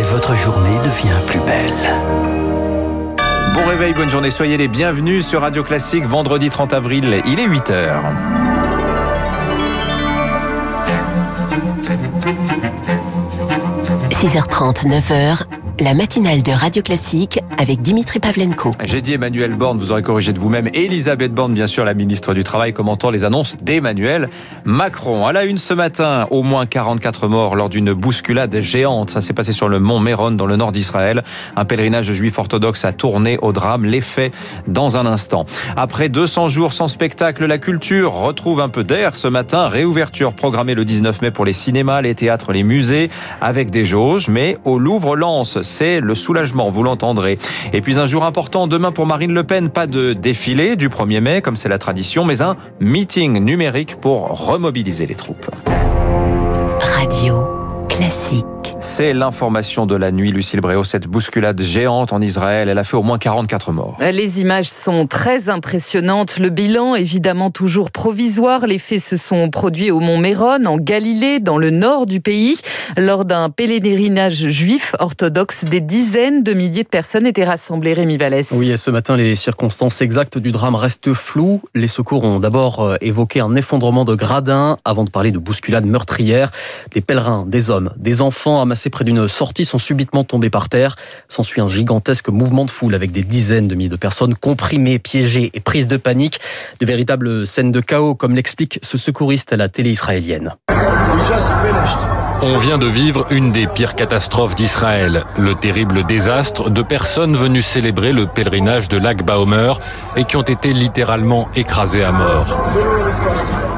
et votre journée devient plus belle. Bon réveil, bonne journée, soyez les bienvenus sur Radio Classique, vendredi 30 avril, il est 8h. – 6h30, 9h, la matinale de Radio Classique avec Dimitri Pavlenko. J'ai dit Emmanuel Borne, vous aurez corrigé de vous-même. Elisabeth Borne, bien sûr, la ministre du Travail, commentant les annonces d'Emmanuel Macron. À la une ce matin, au moins 44 morts lors d'une bousculade géante. Ça s'est passé sur le mont Méron, dans le nord d'Israël. Un pèlerinage juif orthodoxe a tourné au drame. Les faits dans un instant. Après 200 jours sans spectacle, la culture retrouve un peu d'air ce matin. Réouverture programmée le 19 mai pour les cinémas, les théâtres, les musées, avec des jauges. Mais au Louvre-Lens, c'est le soulagement, vous l'entendrez. Et puis un jour important demain pour Marine Le Pen, pas de défilé du 1er mai comme c'est la tradition, mais un meeting numérique pour remobiliser les troupes. Radio classique. C'est l'information de la nuit, Lucille Bréau. Cette bousculade géante en Israël, elle a fait au moins 44 morts. Les images sont très impressionnantes. Le bilan, évidemment, toujours provisoire. Les faits se sont produits au Mont Méron, en Galilée, dans le nord du pays. Lors d'un pèlerinage juif orthodoxe, des dizaines de milliers de personnes étaient rassemblées. Rémi Vallès. Oui, et ce matin, les circonstances exactes du drame restent floues. Les secours ont d'abord euh, évoqué un effondrement de gradins avant de parler de bousculade meurtrière. Des pèlerins, des hommes, des enfants amassés près d'une sortie sont subitement tombés par terre. S'ensuit un gigantesque mouvement de foule avec des dizaines de milliers de personnes comprimées, piégées et prises de panique. De véritables scènes de chaos, comme l'explique ce secouriste à la télé israélienne. On vient de vivre une des pires catastrophes d'Israël, le terrible désastre de personnes venues célébrer le pèlerinage de Lag Baomer et qui ont été littéralement écrasées à mort.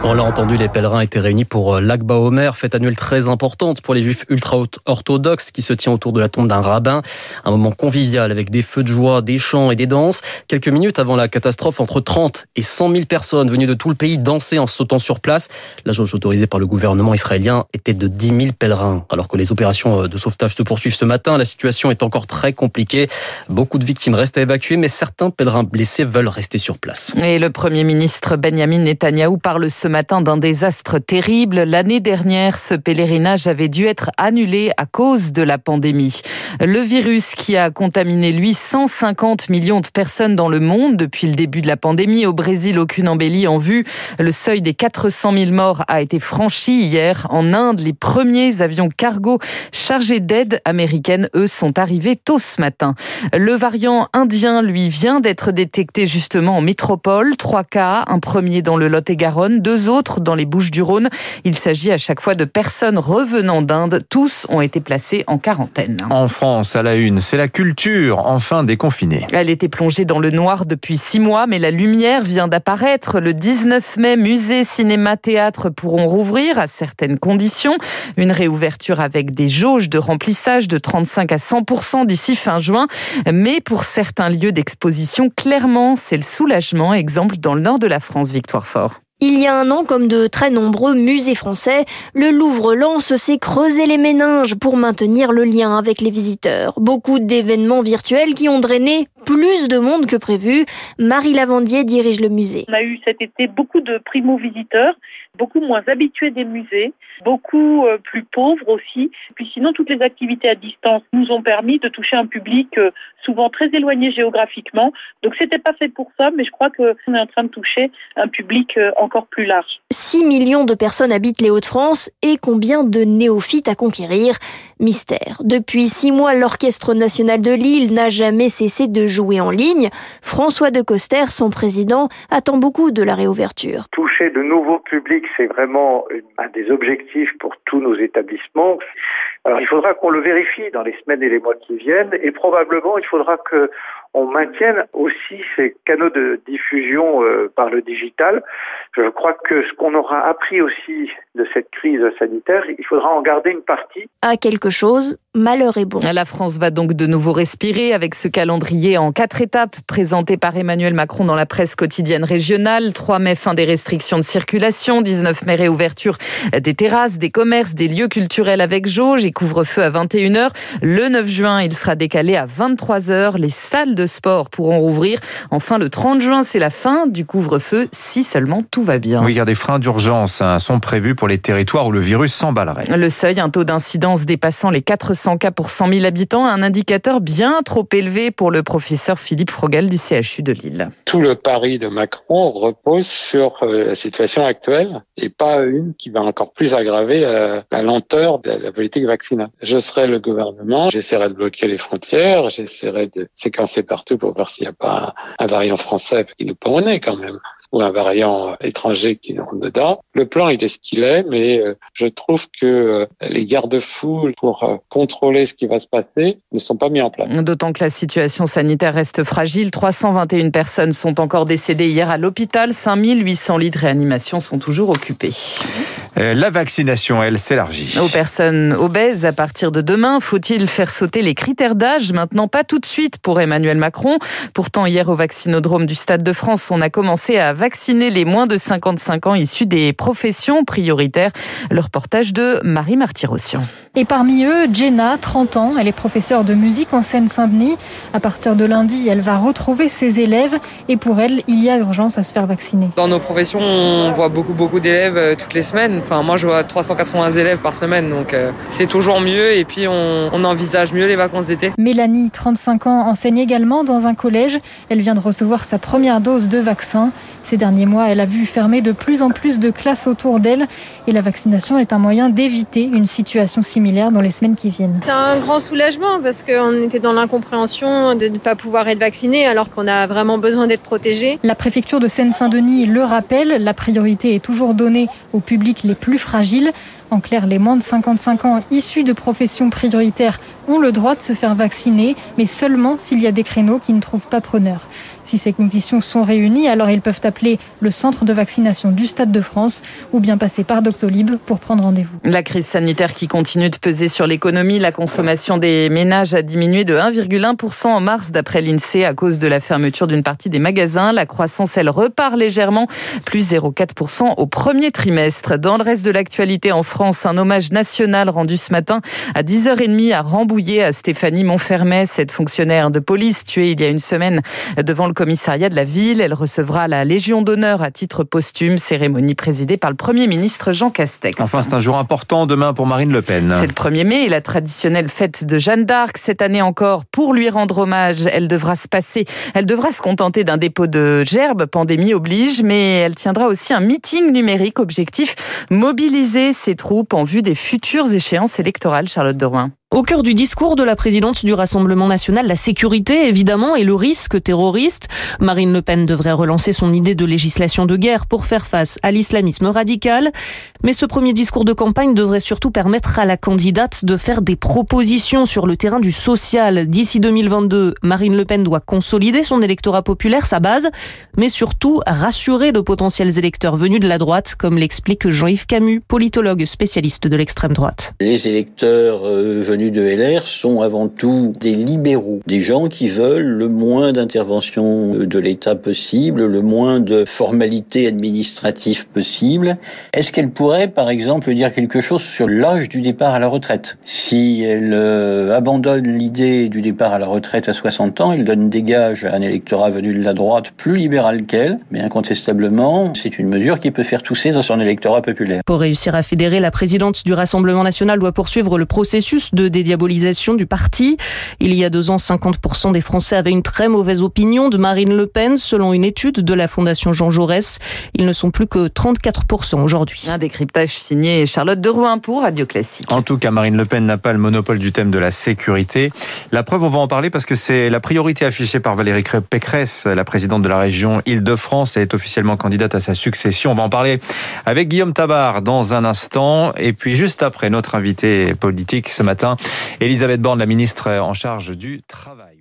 On l'a entendu, les pèlerins étaient réunis pour euh, l'Akba Omer, fête annuelle très importante pour les juifs ultra-orthodoxes qui se tient autour de la tombe d'un rabbin. Un moment convivial avec des feux de joie, des chants et des danses. Quelques minutes avant la catastrophe, entre 30 et 100 000 personnes venues de tout le pays dansaient en sautant sur place. La jauge autorisée par le gouvernement israélien était de 10 000 pèlerins. Alors que les opérations euh, de sauvetage se poursuivent ce matin, la situation est encore très compliquée. Beaucoup de victimes restent à évacuer, mais certains pèlerins blessés veulent rester sur place. Et le Premier ministre Benjamin Netanyahou parle ce matin d'un désastre terrible. L'année dernière, ce pèlerinage avait dû être annulé à cause de la pandémie. Le virus qui a contaminé, lui, 150 millions de personnes dans le monde depuis le début de la pandémie. Au Brésil, aucune embellie en vue. Le seuil des 400 000 morts a été franchi hier. En Inde, les premiers avions cargo chargés d'aide américaine, eux, sont arrivés tôt ce matin. Le variant indien, lui, vient d'être détecté justement en métropole. Trois cas, un premier dans le Lot-et-Garonne, deux autres dans les Bouches-du-Rhône. Il s'agit à chaque fois de personnes revenant d'Inde. Tous ont été placés en quarantaine. En France, à la une, c'est la culture, enfin déconfinée. Elle était plongée dans le noir depuis six mois, mais la lumière vient d'apparaître. Le 19 mai, musées, cinéma, théâtre pourront rouvrir à certaines conditions. Une réouverture avec des jauges de remplissage de 35 à 100 d'ici fin juin. Mais pour certains lieux d'exposition, clairement, c'est le soulagement. Exemple dans le nord de la France, Victoire Fort. Il y a un an, comme de très nombreux musées français, le Louvre-Lens s'est creusé les méninges pour maintenir le lien avec les visiteurs. Beaucoup d'événements virtuels qui ont drainé plus de monde que prévu. Marie Lavandier dirige le musée. On a eu cet été beaucoup de primo-visiteurs, beaucoup moins habitués des musées, beaucoup euh, plus pauvres aussi. Puis sinon, toutes les activités à distance nous ont permis de toucher un public euh, souvent très éloigné géographiquement. Donc c'était pas fait pour ça, mais je crois qu'on est en train de toucher un public euh, encore plus large. 6 millions de personnes habitent les Hauts-de-France et combien de néophytes à conquérir? Mystère. Depuis six mois, l'Orchestre national de Lille n'a jamais cessé de jouer en ligne. François de Coster, son président, attend beaucoup de la réouverture. Toucher de nouveaux publics, c'est vraiment un des objectifs pour tous nos établissements. Alors il faudra qu'on le vérifie dans les semaines et les mois qui viennent et probablement il faudra que on maintienne aussi ces canaux de diffusion euh, par le digital. Je crois que ce qu'on aura appris aussi de cette crise sanitaire, il faudra en garder une partie. À quelque chose, malheur est bon. La France va donc de nouveau respirer avec ce calendrier en quatre étapes présenté par Emmanuel Macron dans la presse quotidienne régionale. 3 mai, fin des restrictions de circulation. 19 mai, réouverture des terrasses, des commerces, des lieux culturels avec jauge et couvre-feu à 21h. Le 9 juin, il sera décalé à 23h. Les salles de sport pourront rouvrir. Enfin, le 30 juin, c'est la fin du couvre-feu si seulement tout va bien. Oui, car des freins d'urgence hein, sont prévus pour les territoires où le virus s'emballerait. Le seuil, un taux d'incidence dépassant les 400 200 cas pour 100 000 habitants, un indicateur bien trop élevé pour le professeur Philippe Frogel du CHU de Lille. Tout le pari de Macron repose sur euh, la situation actuelle et pas une qui va encore plus aggraver la, lenteur de la politique vaccinale. Je serai le gouvernement, j'essaierai de bloquer les frontières, j'essaierai de séquencer partout pour voir s'il n'y a pas un variant français qui nous nez quand même ou un variant étranger qui nous dedans. Le plan, il est ce qu'il est, mais euh, je trouve que euh, les garde-fous pour euh, contrôler ce qui va se passer ne sont pas mis en place. D'autant que la situation sanitaire reste fragile. 321 personnes sont encore décédées hier à l'hôpital. 5800 lits de réanimation sont toujours occupés. La vaccination, elle, s'élargit. Aux personnes obèses, à partir de demain, faut-il faire sauter les critères d'âge? Maintenant, pas tout de suite pour Emmanuel Macron. Pourtant, hier au vaccinodrome du Stade de France, on a commencé à vacciner les moins de 55 ans issus des professions prioritaires. Le reportage de Marie Martirossian. Et parmi eux, Jenna, 30 ans, elle est professeure de musique en Seine-Saint-Denis. À partir de lundi, elle va retrouver ses élèves et pour elle, il y a urgence à se faire vacciner. Dans nos professions, on voit beaucoup beaucoup d'élèves euh, toutes les semaines. Enfin, moi, je vois 380 élèves par semaine, donc euh, c'est toujours mieux et puis on, on envisage mieux les vacances d'été. Mélanie, 35 ans, enseigne également dans un collège. Elle vient de recevoir sa première dose de vaccin. Ces derniers mois, elle a vu fermer de plus en plus de classes autour d'elle et la vaccination est un moyen d'éviter une situation similaire dans les semaines qui viennent. C'est un grand soulagement parce qu'on était dans l'incompréhension de ne pas pouvoir être vacciné alors qu'on a vraiment besoin d'être protégé. La préfecture de Seine-Saint-Denis le rappelle, la priorité est toujours donnée aux publics les plus fragiles. En clair, les moins de 55 ans issus de professions prioritaires ont le droit de se faire vacciner, mais seulement s'il y a des créneaux qui ne trouvent pas preneur. Si ces conditions sont réunies, alors ils peuvent appeler le centre de vaccination du Stade de France ou bien passer par Doctolib pour prendre rendez-vous. La crise sanitaire qui continue de peser sur l'économie, la consommation des ménages a diminué de 1,1% en mars d'après l'INSEE à cause de la fermeture d'une partie des magasins. La croissance, elle repart légèrement, plus 0,4% au premier trimestre. Dans le reste de l'actualité en France, un hommage national rendu ce matin à 10h30 à Rambouillet à Stéphanie Montfermet, cette fonctionnaire de police tuée il y a une semaine devant le commissariat de la ville. Elle recevra la Légion d'honneur à titre posthume, cérémonie présidée par le Premier ministre Jean Castex. Enfin, c'est un jour important demain pour Marine Le Pen. C'est le 1er mai et la traditionnelle fête de Jeanne d'Arc. Cette année encore, pour lui rendre hommage, elle devra se passer, elle devra se contenter d'un dépôt de gerbes, pandémie oblige, mais elle tiendra aussi un meeting numérique objectif, mobiliser ses troupes en vue des futures échéances électorales, Charlotte de Rouen. Au cœur du discours de la présidente du Rassemblement national, la sécurité évidemment et le risque terroriste. Marine Le Pen devrait relancer son idée de législation de guerre pour faire face à l'islamisme radical. Mais ce premier discours de campagne devrait surtout permettre à la candidate de faire des propositions sur le terrain du social. D'ici 2022, Marine Le Pen doit consolider son électorat populaire, sa base, mais surtout rassurer de potentiels électeurs venus de la droite, comme l'explique Jean-Yves Camus, politologue spécialiste de l'extrême droite. Les électeurs euh, venus de LR sont avant tout des libéraux, des gens qui veulent le moins d'intervention de l'État possible, le moins de formalités administratives possibles. Est-ce qu'elle pourrait, par exemple, dire quelque chose sur l'âge du départ à la retraite? Si elle euh, abandonne l'idée du départ à la retraite à 60 ans, elle donne des gages à un électorat venu de la droite plus libéral qu'elle, mais incontestablement, c'est une mesure qui peut faire tousser dans son électorat populaire. Pour réussir à fédérer, la présidente du Rassemblement national doit poursuivre le processus de dédiabolisation du parti. Il y a deux ans, 50% des Français avaient une très mauvaise opinion de Marine Le Pen, selon une étude de la Fondation Jean Jaurès. Ils ne sont plus que 34% aujourd'hui. Un décryptage signé Charlotte de Rouen pour Radio Classique. En tout cas, Marine Le Pen n'a pas le monopole du thème de la sécurité. La preuve, on va en parler parce que c'est la priorité affichée par Valérie Pécresse, la présidente de la région Île-de-France. Elle est officiellement candidate à sa succession. On va en parler avec Guillaume Tabar dans un instant. Et puis juste après, notre invité politique ce matin, Elisabeth Borne, la ministre en charge du Travail.